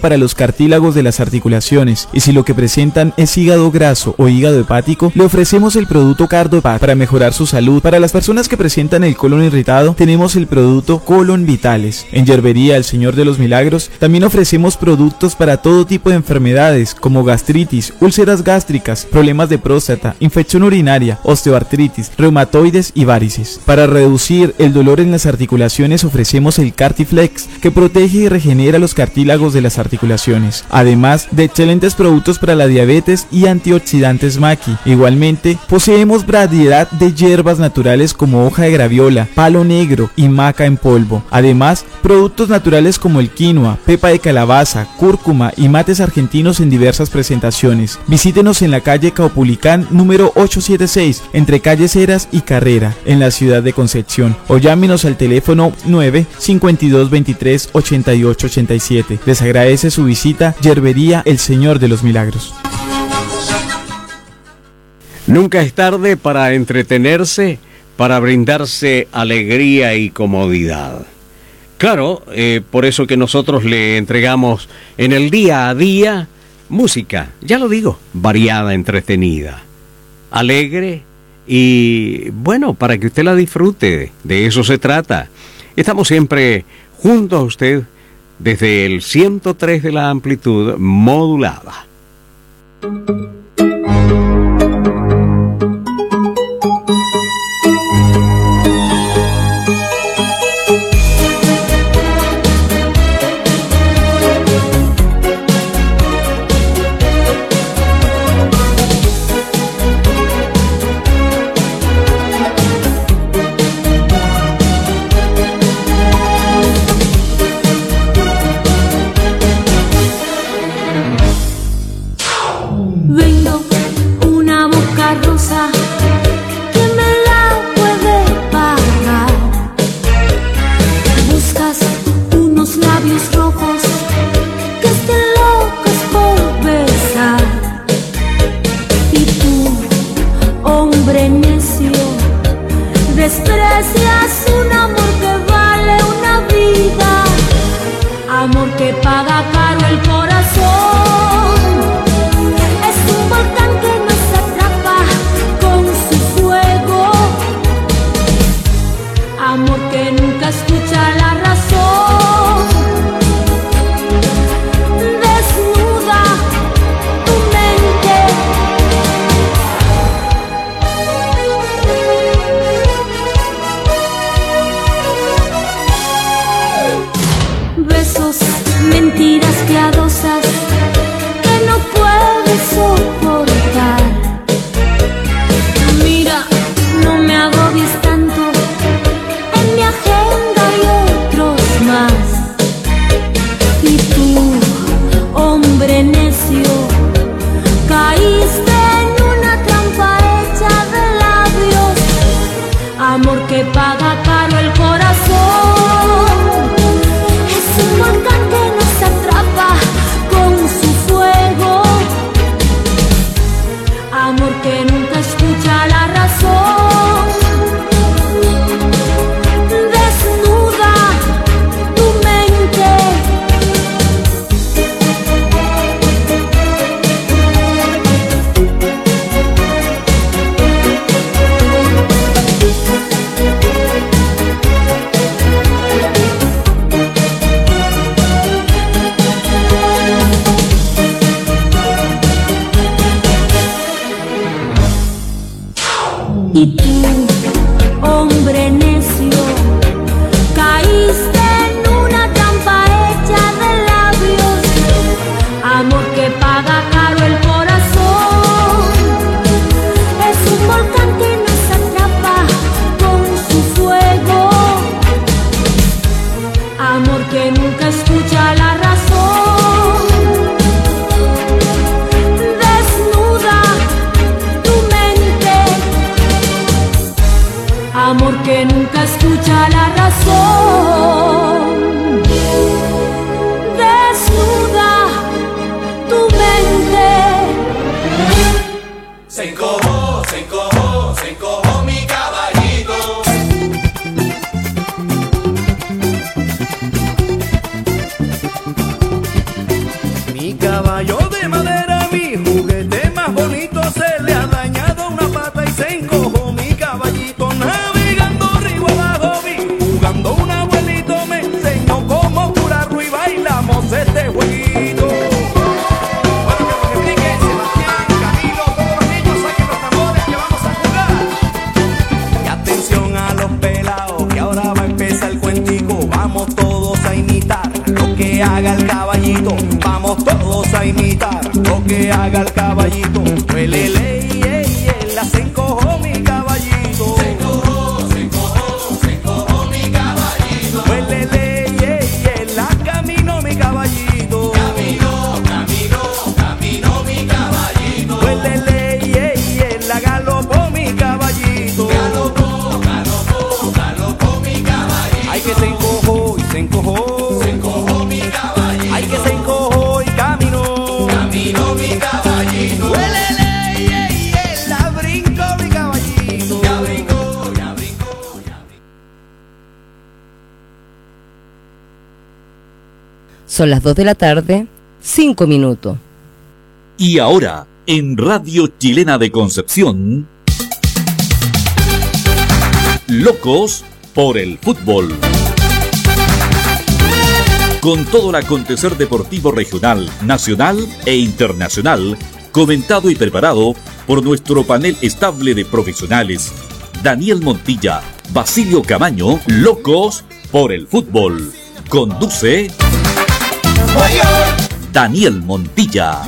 para los cartílagos de las articulaciones y si lo que presentan es hígado graso o hígado hepático, le ofrecemos el producto Cardopat para mejorar su salud. Para las personas que presentan el colon irritado, tenemos el producto Colon Vitales. En Yerbería El Señor de los Milagros, también ofrecemos productos para todo tipo de enfermedades como gastritis, úlceras gástricas, problemas de próstata, infección urinaria, osteoartritis, reumatoides y varices. Para reducir el dolor en las articulaciones ofrecemos el Cartiflex, que protege y regenera los cartílagos de las articulaciones, además de excelentes productos para la diabetes y antioxidantes Maki. Igualmente, poseemos variedad de hierbas naturales como hoja de graviola, palo negro y maca en polvo. Además, productos naturales como el quinoa, pepa de calabaza, cúrcuma y mates argentinos en diversas presentaciones. Visítenos en la calle Caupulicán número 876 entre calles Heras y Carrera en la ciudad de Concepción o llámenos al teléfono 9 52 23 88 87 agradece su visita Yerbería El Señor de los Milagros. Nunca es tarde para entretenerse, para brindarse alegría y comodidad. Claro, eh, por eso que nosotros le entregamos en el día a día música, ya lo digo, variada, entretenida, alegre y bueno, para que usted la disfrute, de eso se trata. Estamos siempre junto a usted desde el 103 de la amplitud modulada. Cinco Son las 2 de la tarde, 5 minutos. Y ahora, en Radio Chilena de Concepción, Locos por el Fútbol. Con todo el acontecer deportivo regional, nacional e internacional, comentado y preparado por nuestro panel estable de profesionales, Daniel Montilla, Basilio Camaño, Locos por el Fútbol. Conduce... Daniel Montilla.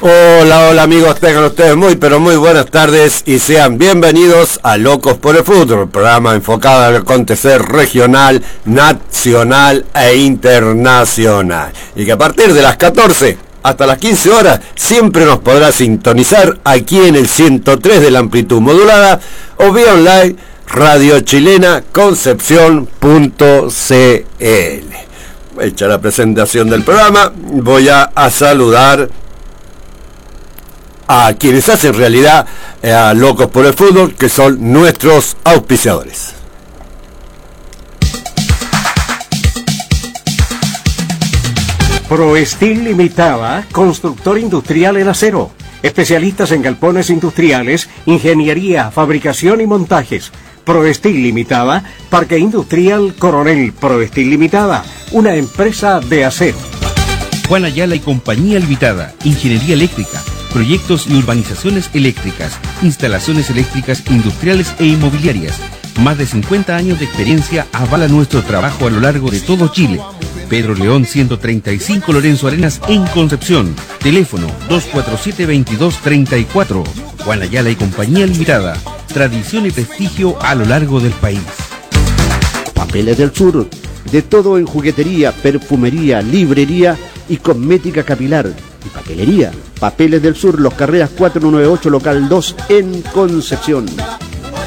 Hola, hola amigos, tengan ustedes muy pero muy buenas tardes y sean bienvenidos a Locos por el Fútbol, programa enfocado al acontecer regional, nacional e internacional. Y que a partir de las 14 hasta las 15 horas siempre nos podrá sintonizar aquí en el 103 de la amplitud modulada o vía online Radio Chilena Concepción.cl. Hecha la presentación del programa, voy a, saludar a quienes hacen realidad eh, a Locos por el Fútbol, que son nuestros auspiciadores. Proestil Limitada, constructor industrial en acero. Especialistas en galpones industriales, ingeniería, fabricación y montajes. Proestil Limitada, Parque Industrial Coronel Proestil Limitada, una empresa de acero. Juan Ayala y Compañía Limitada, Ingeniería Eléctrica, proyectos y urbanizaciones eléctricas, instalaciones eléctricas industriales e inmobiliarias. Más de 50 años de experiencia avala nuestro trabajo a lo largo de todo Chile Pedro León 135 Lorenzo Arenas en Concepción. Teléfono 247-2234. Juan Ayala y Compañía Limitada. Tradición y prestigio a lo largo del país. Papeles del Sur. De todo en juguetería, perfumería, librería y cosmética capilar. Y papelería. Papeles del Sur, Los Carreras 498, local 2 en Concepción.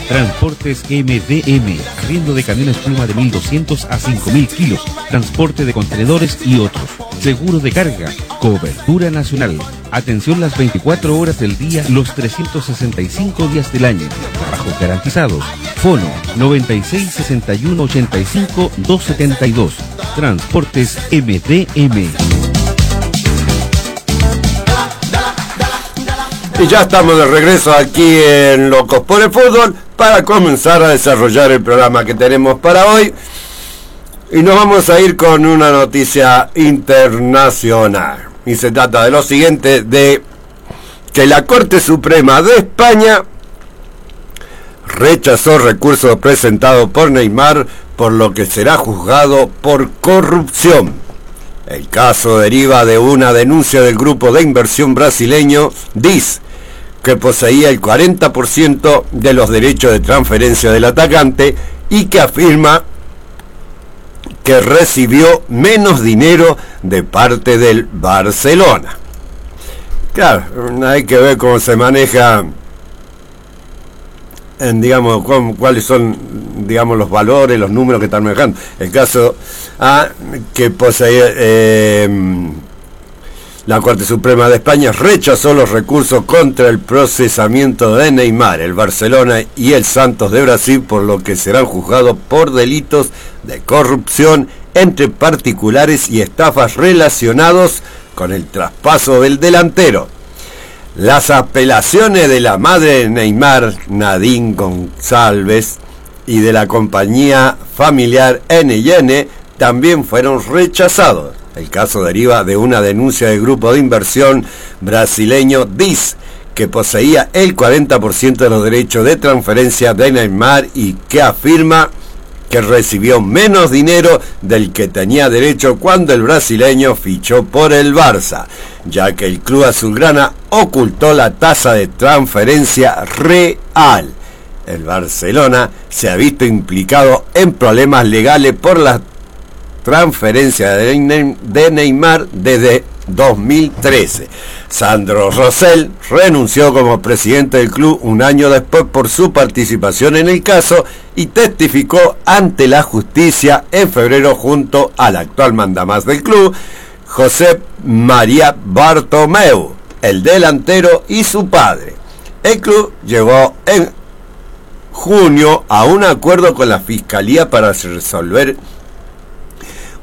Transportes MDM, arriendo de camiones pluma de 1.200 a 5.000 kilos, transporte de contenedores y otros. Seguro de carga, cobertura nacional. Atención las 24 horas del día, los 365 días del año. Trabajos garantizados. Fono 96 61 85 272. Transportes MDM. Y ya estamos de regreso aquí en Locos por el Fútbol para comenzar a desarrollar el programa que tenemos para hoy. Y nos vamos a ir con una noticia internacional. Y se trata de lo siguiente, de que la Corte Suprema de España rechazó recursos presentados por Neymar por lo que será juzgado por corrupción. El caso deriva de una denuncia del grupo de inversión brasileño DIS, poseía el 40% de los derechos de transferencia del atacante y que afirma que recibió menos dinero de parte del Barcelona. Claro, hay que ver cómo se maneja, en, digamos, cuáles son, digamos, los valores, los números que están manejando. El caso A, que posee... Eh, La Corte Suprema de España rechazó los recursos contra el procesamiento de Neymar, el Barcelona y el Santos de Brasil, por lo que serán juzgados por delitos de corrupción entre particulares y estafas relacionados con el traspaso del delantero. Las apelaciones de la madre de Neymar, Nadine González, y de la compañía familiar NN también fueron rechazados. El caso deriva de una denuncia del grupo de inversión brasileño DIS, que poseía el 40% de los derechos de transferencia de Neymar y que afirma que recibió menos dinero del que tenía derecho cuando el brasileño fichó por el Barça, ya que el club azulgrana ocultó la tasa de transferencia real. El Barcelona se ha visto implicado en problemas legales por la transferencia de Neymar desde 2013. Sandro Rosell renunció como presidente del club un año después por su participación en el caso y testificó ante la justicia en febrero junto al actual mandamás del club, José María Bartomeu, el delantero y su padre. El club llegó en junio a un acuerdo con la Fiscalía para resolver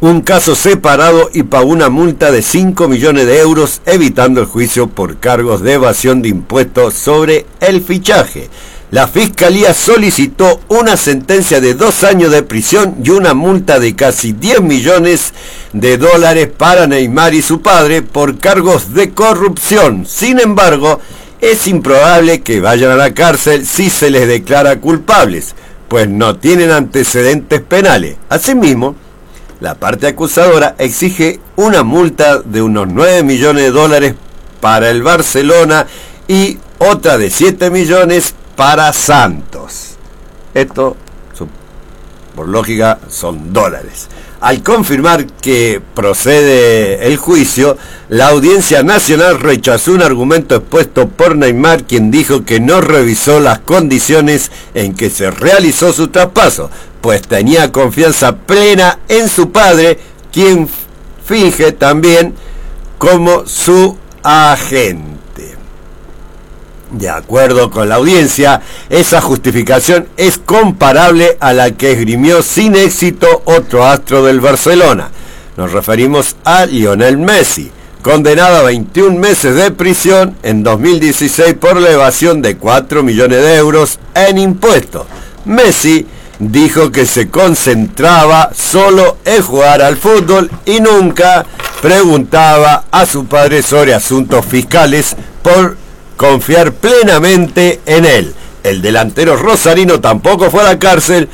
un caso separado y pagó una multa de 5 millones de euros evitando el juicio por cargos de evasión de impuestos sobre el fichaje. La Fiscalía solicitó una sentencia de dos años de prisión y una multa de casi 10 millones de dólares para Neymar y su padre por cargos de corrupción. Sin embargo, es improbable que vayan a la cárcel si se les declara culpables, pues no tienen antecedentes penales. Asimismo, la parte acusadora exige una multa de unos 9 millones de dólares para el Barcelona y otra de 7 millones para Santos. Esto, por lógica, son dólares. Al confirmar que procede el juicio, la Audiencia Nacional rechazó un argumento expuesto por Neymar, quien dijo que no revisó las condiciones en que se realizó su traspaso, pues tenía confianza plena en su padre, quien finge también como su agente. De acuerdo con la audiencia, esa justificación es comparable a la que esgrimió sin éxito otro astro del Barcelona. Nos referimos a Lionel Messi, condenado a 21 meses de prisión en 2016 por la evasión de 4 millones de euros en impuestos. Messi dijo que se concentraba solo en jugar al fútbol y nunca preguntaba a su padre sobre asuntos fiscales por confiar plenamente en él. El delantero rosarino tampoco fue a la cárcel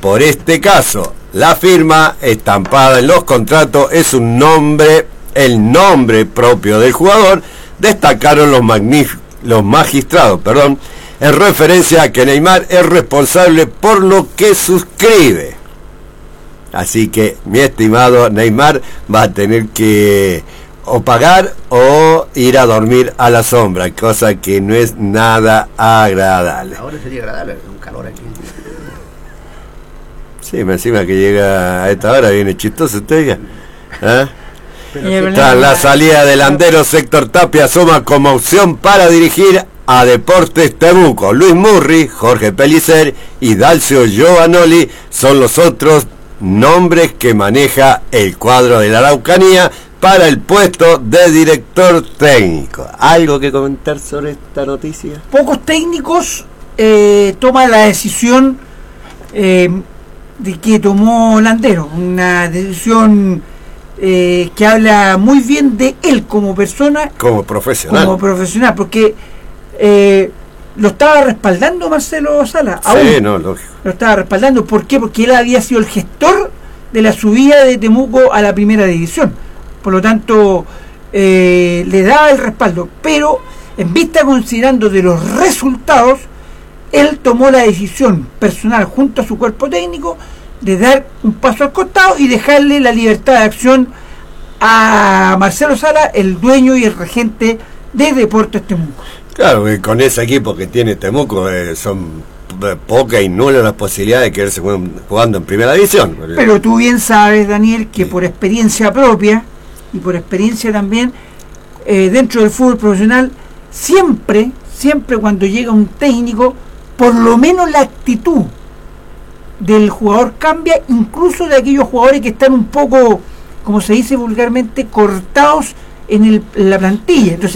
por este caso. La firma estampada en los contratos es un nombre, el nombre propio del jugador, destacaron los, los magistrados, perdón, en referencia a que Neymar es responsable por lo que suscribe. Así que mi estimado Neymar va a tener que o pagar o ir a dormir a la sombra, cosa que no es nada agradable. Ahora sería agradable, un calor aquí. Sí, me encima que llega a esta hora, viene chistoso usted ya. ¿Ah? la salida del andero sector Tapia suma como opción para dirigir a Deportes Temuco. Luis Murri, Jorge Pelicer y Dalcio Giovanoli son los otros nombres que maneja el cuadro de la Araucanía para el puesto de director técnico. ¿Algo que comentar sobre esta noticia? Pocos técnicos eh, toman la decisión eh, de que tomó Landero, una decisión eh, que habla muy bien de él como persona. Como profesional. Como profesional, porque eh, lo estaba respaldando Marcelo Sala. Sí, no, lógico. Lo estaba respaldando. ¿Por qué? Porque él había sido el gestor de la subida de Temuco a la primera división. Por lo tanto, eh, le daba el respaldo. Pero, en vista considerando de los resultados, él tomó la decisión personal junto a su cuerpo técnico de dar un paso al costado y dejarle la libertad de acción a Marcelo Sala, el dueño y el regente de Deportes Temuco. Claro, con ese equipo que tiene Temuco eh, son eh, pocas y nulas las posibilidades de quedarse jugando en primera división. Pero tú bien sabes, Daniel, que por experiencia propia y por experiencia también, eh, dentro del fútbol profesional, siempre, siempre cuando llega un técnico, por lo menos la actitud del jugador cambia, incluso de aquellos jugadores que están un poco, como se dice vulgarmente, cortados en, el, en la plantilla. Entonces,